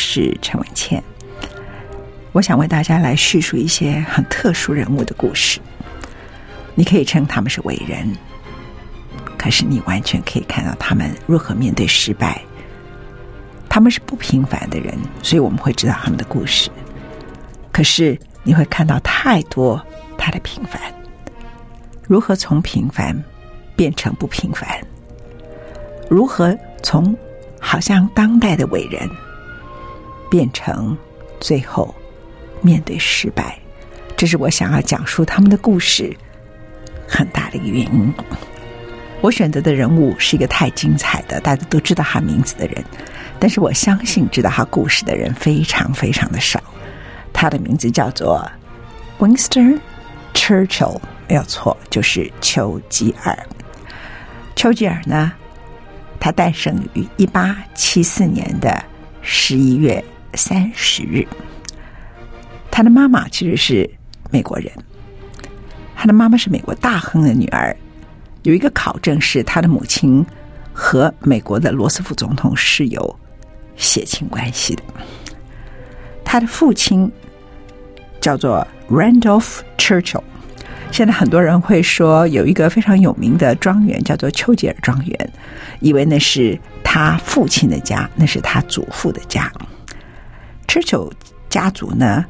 是陈文茜，我想为大家来叙述一些很特殊人物的故事。你可以称他们是伟人，可是你完全可以看到他们如何面对失败。他们是不平凡的人，所以我们会知道他们的故事。可是你会看到太多他的平凡，如何从平凡变成不平凡？如何从好像当代的伟人？变成最后面对失败，这是我想要讲述他们的故事很大的一个原因。我选择的人物是一个太精彩的，大家都知道他名字的人，但是我相信知道他故事的人非常非常的少。他的名字叫做 Winston Churchill，没有错，就是丘吉尔。丘吉尔呢，他诞生于一八七四年的十一月。三十日，他的妈妈其实是美国人。他的妈妈是美国大亨的女儿。有一个考证是，他的母亲和美国的罗斯福总统是有血亲关系的。他的父亲叫做 Randolph Churchill。现在很多人会说，有一个非常有名的庄园叫做丘吉尔庄园，以为那是他父亲的家，那是他祖父的家。Churchill 家族呢，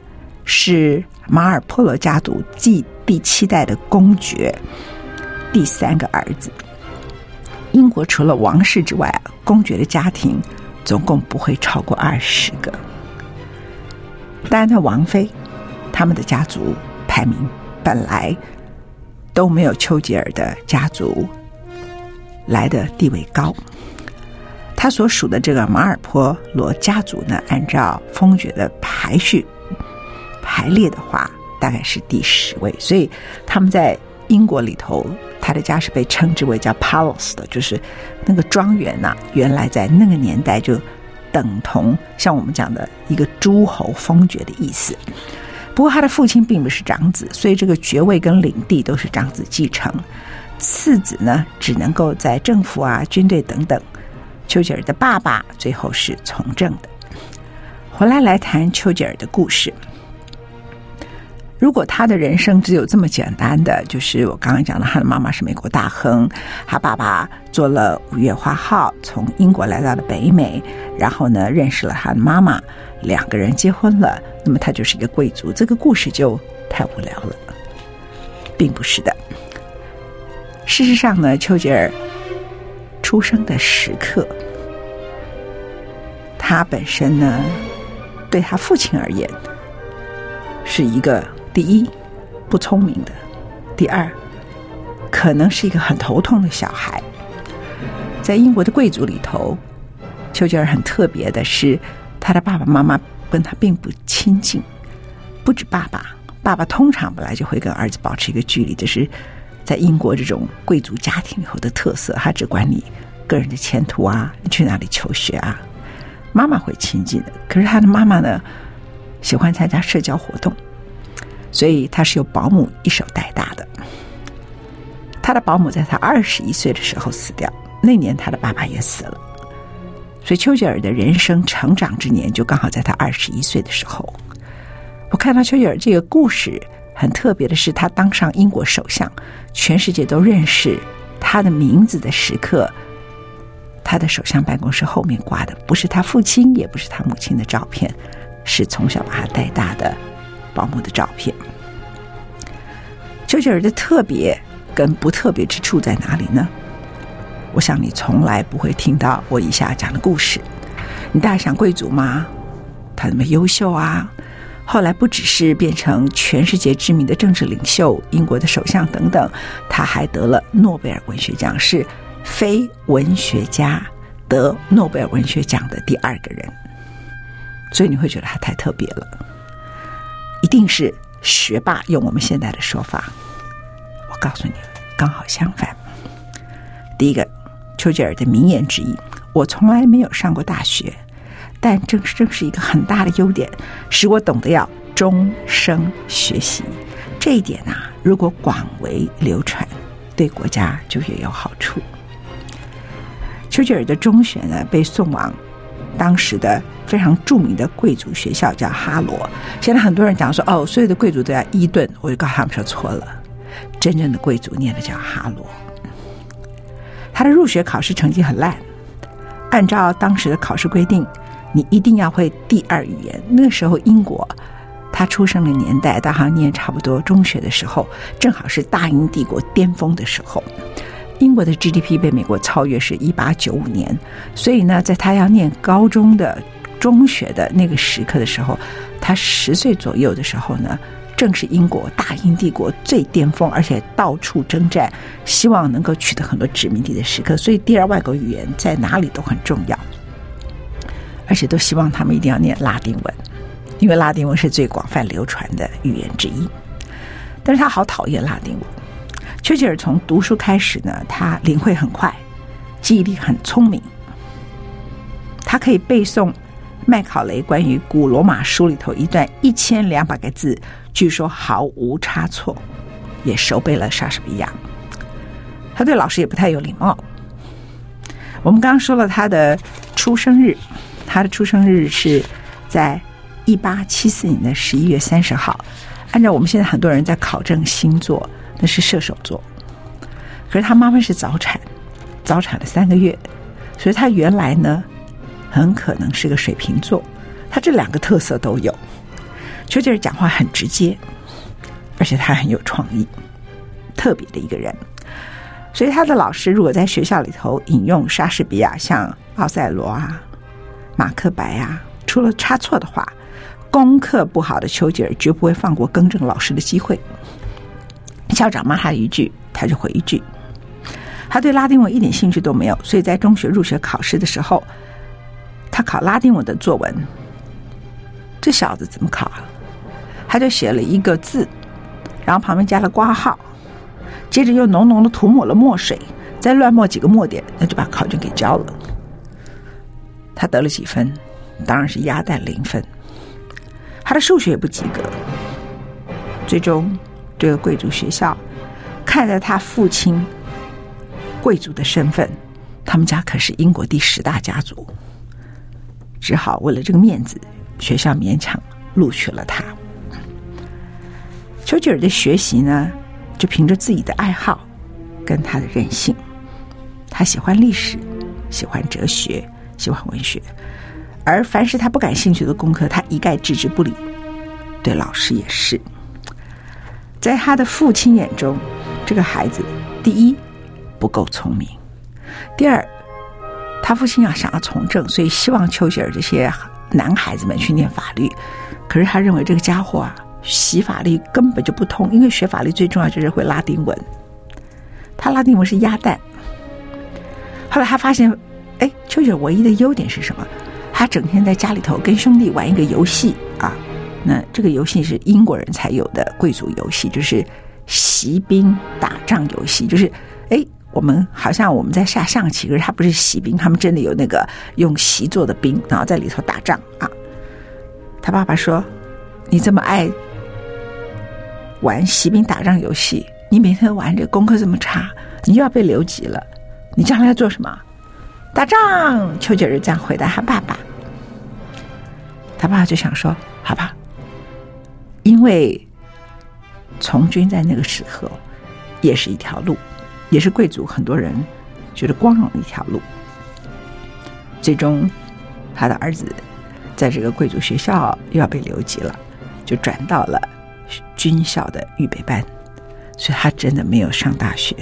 是马尔波罗家族继第七代的公爵，第三个儿子。英国除了王室之外，公爵的家庭总共不会超过二十个。当然，的王妃，他们的家族排名本来都没有丘吉尔的家族来的地位高。他所属的这个马尔波罗家族呢，按照封爵的排序排列的话，大概是第十位。所以他们在英国里头，他的家是被称之为叫 palace 的，就是那个庄园呐、原来在那个年代就等同像我们讲的一个诸侯封爵的意思。不过他的父亲并不是长子，所以这个爵位跟领地都是长子继承，次子呢只能够在政府啊、军队等等。丘吉尔的爸爸最后是从政的。回来来谈丘吉尔的故事。如果他的人生只有这么简单的，就是我刚刚讲的，他的妈妈是美国大亨，他爸爸坐了五月花号从英国来到了北美，然后呢认识了他的妈妈，两个人结婚了，那么他就是一个贵族，这个故事就太无聊了，并不是的。事实上呢，丘吉尔。出生的时刻，他本身呢，对他父亲而言，是一个第一不聪明的，第二可能是一个很头痛的小孩。在英国的贵族里头，丘吉尔很特别的是，他的爸爸妈妈跟他并不亲近，不止爸爸，爸爸通常本来就会跟儿子保持一个距离，就是。在英国这种贵族家庭里头的特色，他只管你个人的前途啊，你去哪里求学啊。妈妈会亲近的，可是他的妈妈呢，喜欢参加社交活动，所以他是由保姆一手带大的。他的保姆在他二十一岁的时候死掉，那年他的爸爸也死了，所以丘吉尔的人生成长之年就刚好在他二十一岁的时候。我看到丘吉尔这个故事。很特别的是，他当上英国首相，全世界都认识他的名字的时刻，他的首相办公室后面挂的不是他父亲，也不是他母亲的照片，是从小把他带大的保姆的照片。丘吉尔的特别跟不特别之处在哪里呢？我想你从来不会听到我以下讲的故事。你大想贵族吗？他那么优秀啊。后来不只是变成全世界知名的政治领袖、英国的首相等等，他还得了诺贝尔文学奖，是非文学家得诺贝尔文学奖的第二个人。所以你会觉得他太特别了，一定是学霸。用我们现在的说法，我告诉你，刚好相反。第一个，丘吉尔的名言之一：“我从来没有上过大学。”但正是正是一个很大的优点，使我懂得要终生学习。这一点啊，如果广为流传，对国家就越有好处。丘吉尔的中学呢，被送往当时的非常著名的贵族学校，叫哈罗。现在很多人讲说，哦，所有的贵族都在伊顿，我就告诉他们说错了，真正的贵族念的叫哈罗。他的入学考试成绩很烂，按照当时的考试规定。你一定要会第二语言。那时候，英国他出生的年代，他好像念差不多中学的时候，正好是大英帝国巅峰的时候。英国的 GDP 被美国超越是一八九五年，所以呢，在他要念高中的中学的那个时刻的时候，他十岁左右的时候呢，正是英国大英帝国最巅峰，而且到处征战，希望能够取得很多殖民地的时刻。所以，第二外国语言在哪里都很重要。而且都希望他们一定要念拉丁文，因为拉丁文是最广泛流传的语言之一。但是他好讨厌拉丁文。丘吉尔从读书开始呢，他领会很快，记忆力很聪明。他可以背诵麦考雷关于古罗马书里头一段一千两百个字，据说毫无差错，也熟背了莎士比亚。他对老师也不太有礼貌。我们刚刚说了他的出生日。他的出生日是在一八七四年的十一月三十号。按照我们现在很多人在考证星座，那是射手座。可是他妈妈是早产，早产了三个月，所以他原来呢很可能是个水瓶座。他这两个特色都有。丘吉尔讲话很直接，而且他很有创意，特别的一个人。所以他的老师如果在学校里头引用莎士比亚，像奥赛罗啊。马克白啊，出了差错的话，功课不好的丘吉尔绝不会放过更正老师的机会。校长骂他一句，他就回一句。他对拉丁文一点兴趣都没有，所以在中学入学考试的时候，他考拉丁文的作文，这小子怎么考啊？他就写了一个字，然后旁边加了括号，接着又浓浓的涂抹了墨水，再乱抹几个墨点，那就把考卷给交了。他得了几分？当然是鸭蛋零分。他的数学也不及格。最终，这个贵族学校看在他父亲贵族的身份，他们家可是英国第十大家族，只好为了这个面子，学校勉强录取了他。丘吉尔的学习呢，就凭着自己的爱好跟他的任性。他喜欢历史，喜欢哲学。喜欢文学，而凡是他不感兴趣的功课，他一概置之不理。对老师也是，在他的父亲眼中，这个孩子第一不够聪明，第二，他父亲要想要从政，所以希望丘吉尔这些男孩子们去念法律。可是他认为这个家伙啊，习法律根本就不通，因为学法律最重要就是会拉丁文，他拉丁文是鸭蛋。后来他发现。哎，丘吉尔唯一的优点是什么？他整天在家里头跟兄弟玩一个游戏啊。那这个游戏是英国人才有的贵族游戏，就是习兵打仗游戏。就是哎，我们好像我们在下象棋，可是他不是习兵，他们真的有那个用习做的兵，然后在里头打仗啊。他爸爸说：“你这么爱玩习兵打仗游戏，你每天玩这功课这么差，你又要被留级了。你将来要做什么？”打仗，丘吉尔这样回答他爸爸。他爸爸就想说：“好吧，因为从军在那个时候也是一条路，也是贵族很多人觉得光荣的一条路。”最终，他的儿子在这个贵族学校又要被留级了，就转到了军校的预备班，所以他真的没有上大学。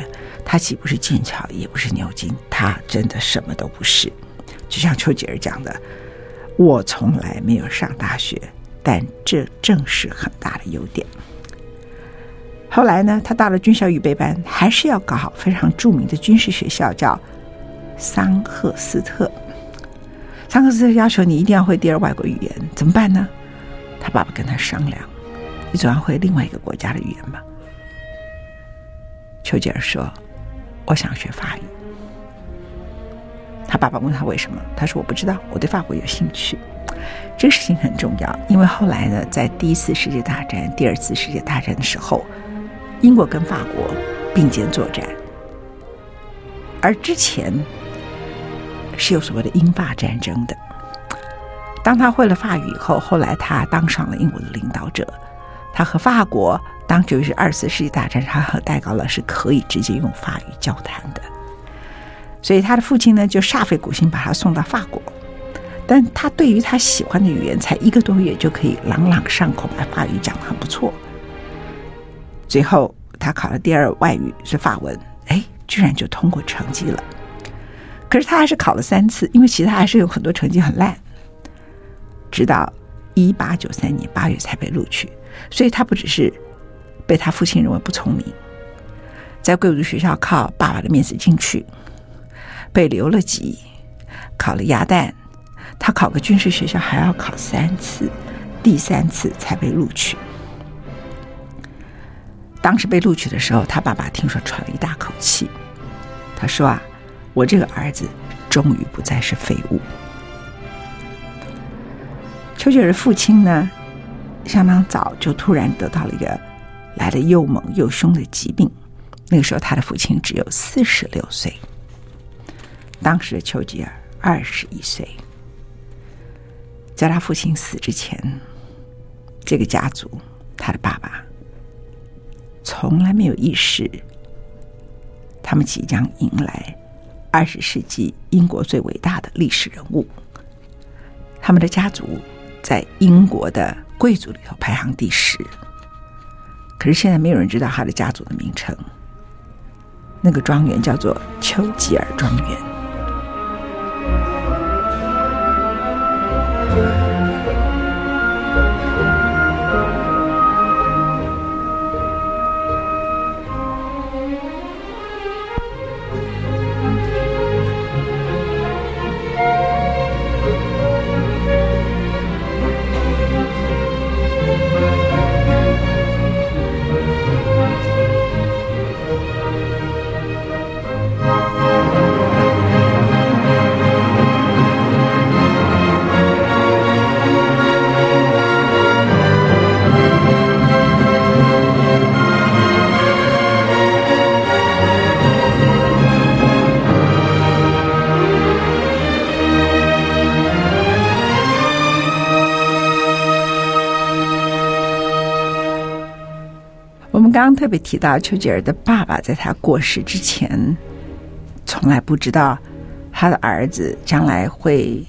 他既不是剑桥，也不是牛津，他真的什么都不是。就像丘吉尔讲的：“我从来没有上大学，但这正是很大的优点。后来呢，他到了军校预备班，还是要搞好非常著名的军事学校，叫桑赫斯特。桑赫斯特要求你一定要会第二外国语言，怎么办呢？他爸爸跟他商量：“你总要会另外一个国家的语言吧？”丘吉尔说：“我想学法语。”他爸爸问他为什么，他说：“我不知道，我对法国有兴趣。”这个事情很重要，因为后来呢，在第一次世界大战、第二次世界大战的时候。英国跟法国并肩作战，而之前是有所谓的英法战争的。当他会了法语以后，后来他当上了英国的领导者，他和法国当时是二次世界大战，他和戴高乐是可以直接用法语交谈的。所以他的父亲呢，就煞费苦心把他送到法国，但他对于他喜欢的语言，才一个多月就可以朗朗上口，把法语讲得很不错。最后，他考了第二外语是法文，哎，居然就通过成绩了。可是他还是考了三次，因为其他还是有很多成绩很烂。直到一八九三年八月才被录取，所以他不只是被他父亲认为不聪明，在贵族学校靠爸爸的面子进去，被留了级，考了鸭蛋，他考个军事学校还要考三次，第三次才被录取。当时被录取的时候，他爸爸听说喘了一大口气。他说：“啊，我这个儿子终于不再是废物。”丘吉尔的父亲呢，相当早就突然得到了一个来了又猛又凶的疾病。那个时候，他的父亲只有四十六岁。当时的丘吉尔二十一岁。在他父亲死之前，这个家族，他的爸爸。从来没有意识，他们即将迎来二十世纪英国最伟大的历史人物。他们的家族在英国的贵族里头排行第十，可是现在没有人知道他的家族的名称。那个庄园叫做丘吉尔庄园。刚特别提到，丘吉尔的爸爸在他过世之前，从来不知道他的儿子将来会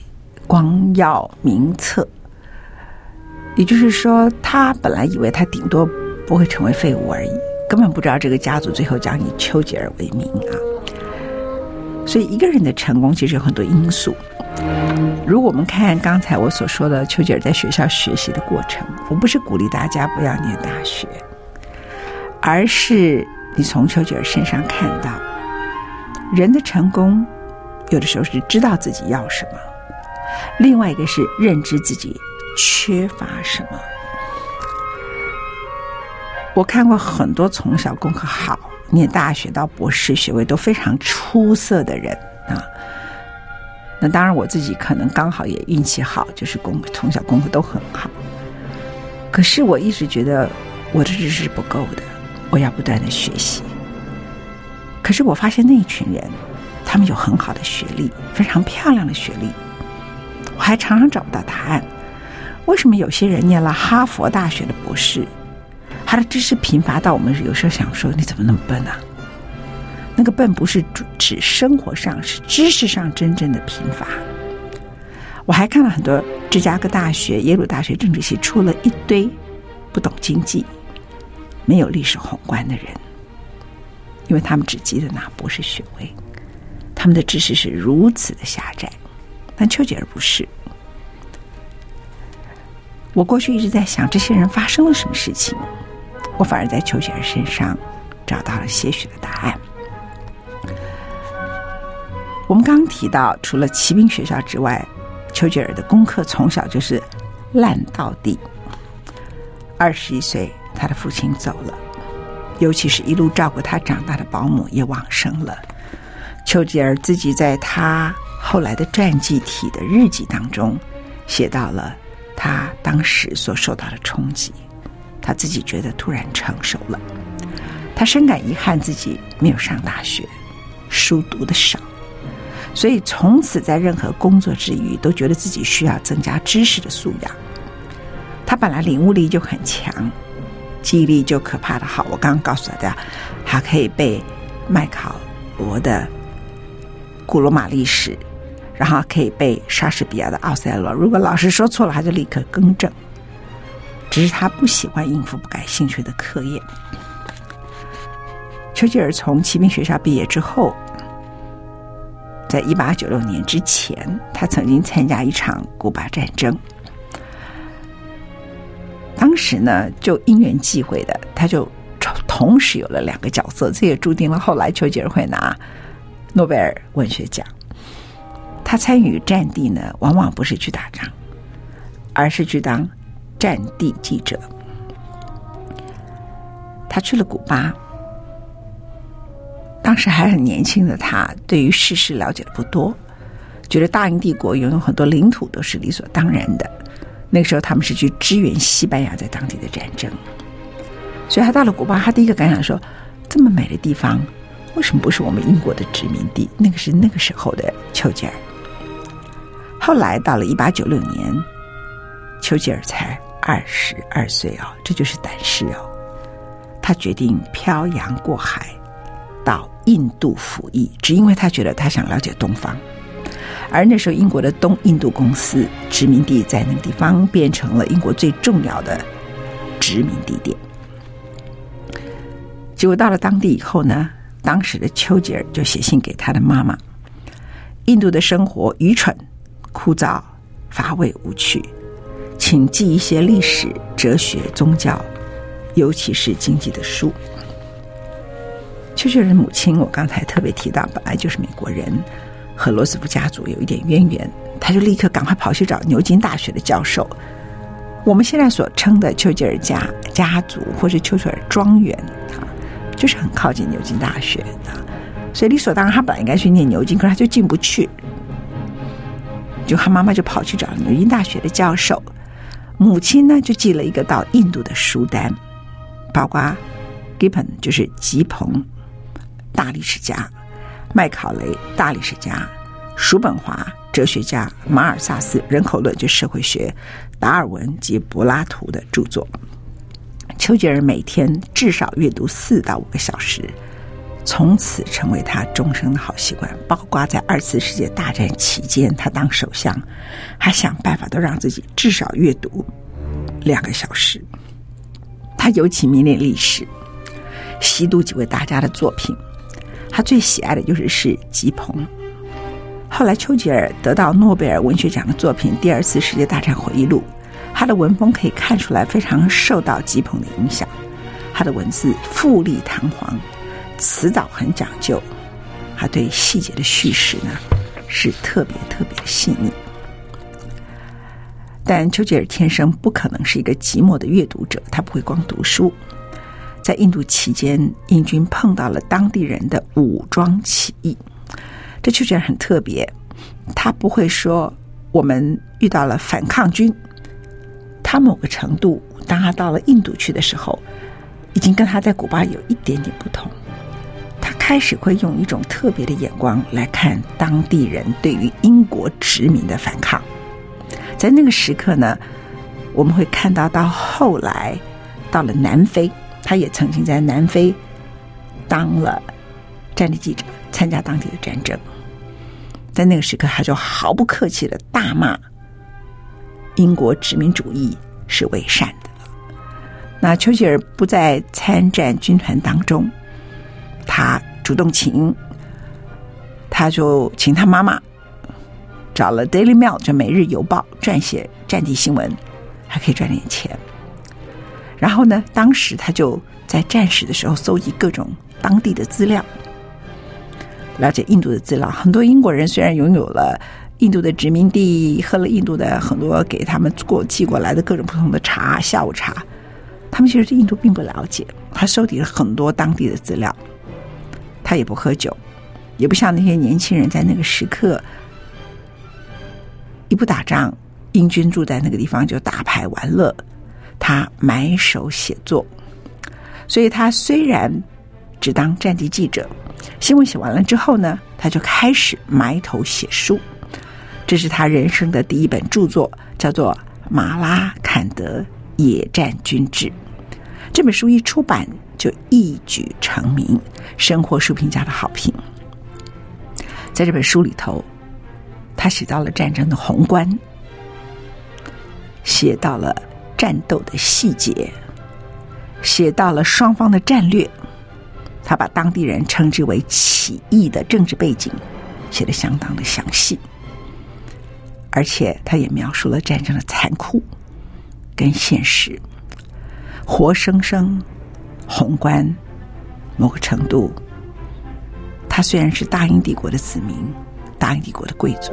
光耀名册。也就是说，他本来以为他顶多不会成为废物而已，根本不知道这个家族最后将以丘吉尔为名啊。所以，一个人的成功其实有很多因素。如果我们看刚才我所说的丘吉尔在学校学习的过程，我不是鼓励大家不要念大学。而是你从丘吉尔身上看到，人的成功，有的时候是知道自己要什么，另外一个是认知自己缺乏什么。我看过很多从小功课好、念大学到博士学位都非常出色的人啊。那当然我自己可能刚好也运气好，就是功从小功课都很好。可是我一直觉得我的知识是不够的。我要不断的学习，可是我发现那一群人，他们有很好的学历，非常漂亮的学历，我还常常找不到答案。为什么有些人念了哈佛大学的博士，他的知识贫乏到我们有时候想说，你怎么那么笨啊？那个笨不是指生活上，是知识上真正的贫乏。我还看了很多芝加哥大学、耶鲁大学政治系出了一堆不懂经济。没有历史宏观的人，因为他们只记得拿博士学位，他们的知识是如此的狭窄。但丘吉尔不是，我过去一直在想，这些人发生了什么事情，我反而在丘吉尔身上找到了些许的答案。我们刚刚提到，除了骑兵学校之外，丘吉尔的功课从小就是烂到底。二十一岁，他的父亲走了，尤其是一路照顾他长大的保姆也往生了。丘吉尔自己在他后来的传记体的日记当中写到了他当时所受到的冲击，他自己觉得突然成熟了，他深感遗憾自己没有上大学，书读得少。所以从此在任何工作之余，都觉得自己需要增加知识的素养。他本来领悟力就很强，记忆力就可怕的好。我刚刚告诉大家，他可以背麦考罗的古罗马历史，然后可以背莎士比亚的奥赛罗。如果老师说错了，他就立刻更正。只是他不喜欢应付不感兴趣的课业。丘吉尔从骑兵学校毕业之后。在一八九六年之前，他曾经参加一场古巴战争。当时呢，就因缘际会的，他就同时有了两个角色，这也注定了后来丘吉尔会拿诺贝尔文学奖。他参与战地呢，往往不是去打仗，而是去当战地记者。他去了古巴。当时还很年轻的他，对于世事了解的不多，觉得大英帝国拥有很多领土都是理所当然的。那个时候他们是去支援西班牙在当地的战争，所以他到了古巴，他第一个感想说：这么美的地方，为什么不是我们英国的殖民地？那个是那个时候的丘吉尔。后来到了一八九六年，丘吉尔才二十二岁哦，这就是胆识哦，他决定漂洋过海。到印度服役，只因为他觉得他想了解东方，而那时候英国的东印度公司殖民地在那个地方变成了英国最重要的殖民地点。结果到了当地以后呢，当时的丘吉尔就写信给他的妈妈：印度的生活愚蠢、枯燥、乏味、无趣，请寄一些历史、哲学、宗教，尤其是经济的书。丘吉尔的母亲，我刚才特别提到，本来就是美国人，和罗斯福家族有一点渊源，他就立刻赶快跑去找牛津大学的教授。我们现在所称的丘吉尔家家族，或是丘吉尔庄园啊，就是很靠近牛津大学啊，所以理所当然，他本来应该去念牛津，可是他就进不去，就他妈妈就跑去找牛津大学的教授，母亲呢就寄了一个到印度的书单，包括 Gibbon 就是吉鹏。大历史家麦考雷，大历史家叔本华，哲学家马尔萨斯，人口论就社会学，达尔文及柏拉图的著作。丘吉尔每天至少阅读四到五个小时，从此成为他终生的好习惯。包括在二次世界大战期间，他当首相，还想办法都让自己至少阅读两个小时。他尤其迷恋历史，习读几位大家的作品。他最喜爱的就是是吉朋。后来，丘吉尔得到诺贝尔文学奖的作品《第二次世界大战回忆录》，他的文风可以看出来非常受到吉朋的影响。他的文字富丽堂皇，辞藻很讲究，他对细节的叙事呢是特别特别的细腻。但丘吉尔天生不可能是一个寂寞的阅读者，他不会光读书。在印度期间，英军碰到了当地人的武装起义，这确实很特别。他不会说我们遇到了反抗军，他某个程度，当他到了印度去的时候，已经跟他在古巴有一点点不同。他开始会用一种特别的眼光来看当地人对于英国殖民的反抗。在那个时刻呢，我们会看到到后来到了南非。他也曾经在南非当了战地记者，参加当地的战争。在那个时刻，他就毫不客气的大骂英国殖民主义是伪善的。那丘吉尔不在参战军团当中，他主动请，他就请他妈妈找了《Daily Mail》就《每日邮报》撰写战地新闻，还可以赚点钱。然后呢，当时他就在战时的时候搜集各种当地的资料，了解印度的资料。很多英国人虽然拥有了印度的殖民地，喝了印度的很多给他们过寄过来的各种不同的茶、下午茶，他们其实对印度并不了解。他收集了很多当地的资料，他也不喝酒，也不像那些年轻人在那个时刻，一不打仗，英军住在那个地方就打牌玩乐。他埋首写作，所以他虽然只当战地记者，新闻写完了之后呢，他就开始埋头写书。这是他人生的第一本著作，叫做《马拉坎德野战军志》。这本书一出版就一举成名，深获书评家的好评。在这本书里头，他写到了战争的宏观，写到了。战斗的细节，写到了双方的战略，他把当地人称之为起义的政治背景写得相当的详细，而且他也描述了战争的残酷跟现实，活生生宏观某个程度，他虽然是大英帝国的子民，大英帝国的贵族，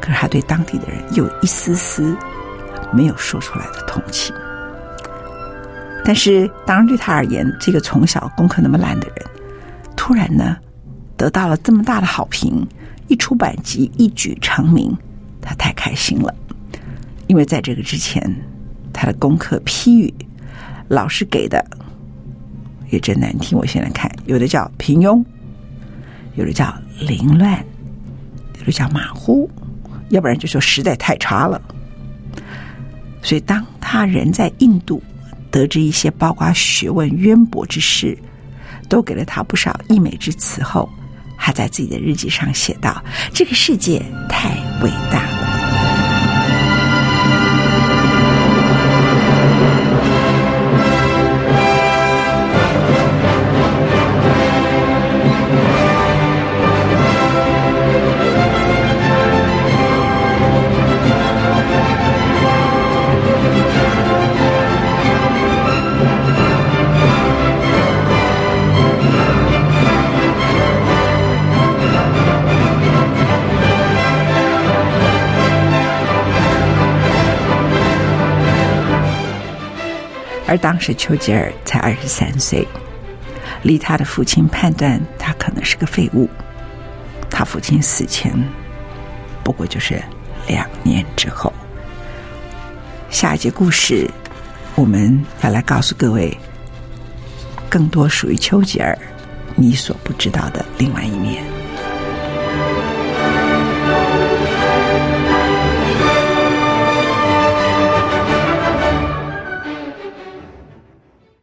可是他对当地的人有一丝丝。没有说出来的同情，但是当然对他而言，这个从小功课那么烂的人，突然呢得到了这么大的好评，一出版集一举成名，他太开心了。因为在这个之前，他的功课批语老师给的也真难听。我现在看，有的叫平庸，有的叫凌乱，有的叫马虎，要不然就说实在太差了。所以，当他人在印度，得知一些包括学问渊博之事，都给了他不少溢美之词后，还在自己的日记上写道：“这个世界太伟大。而当时丘吉尔才二十三岁，离他的父亲判断他可能是个废物。他父亲死前不过就是两年之后。下一节故事，我们要来告诉各位更多属于丘吉尔你所不知道的另外一面。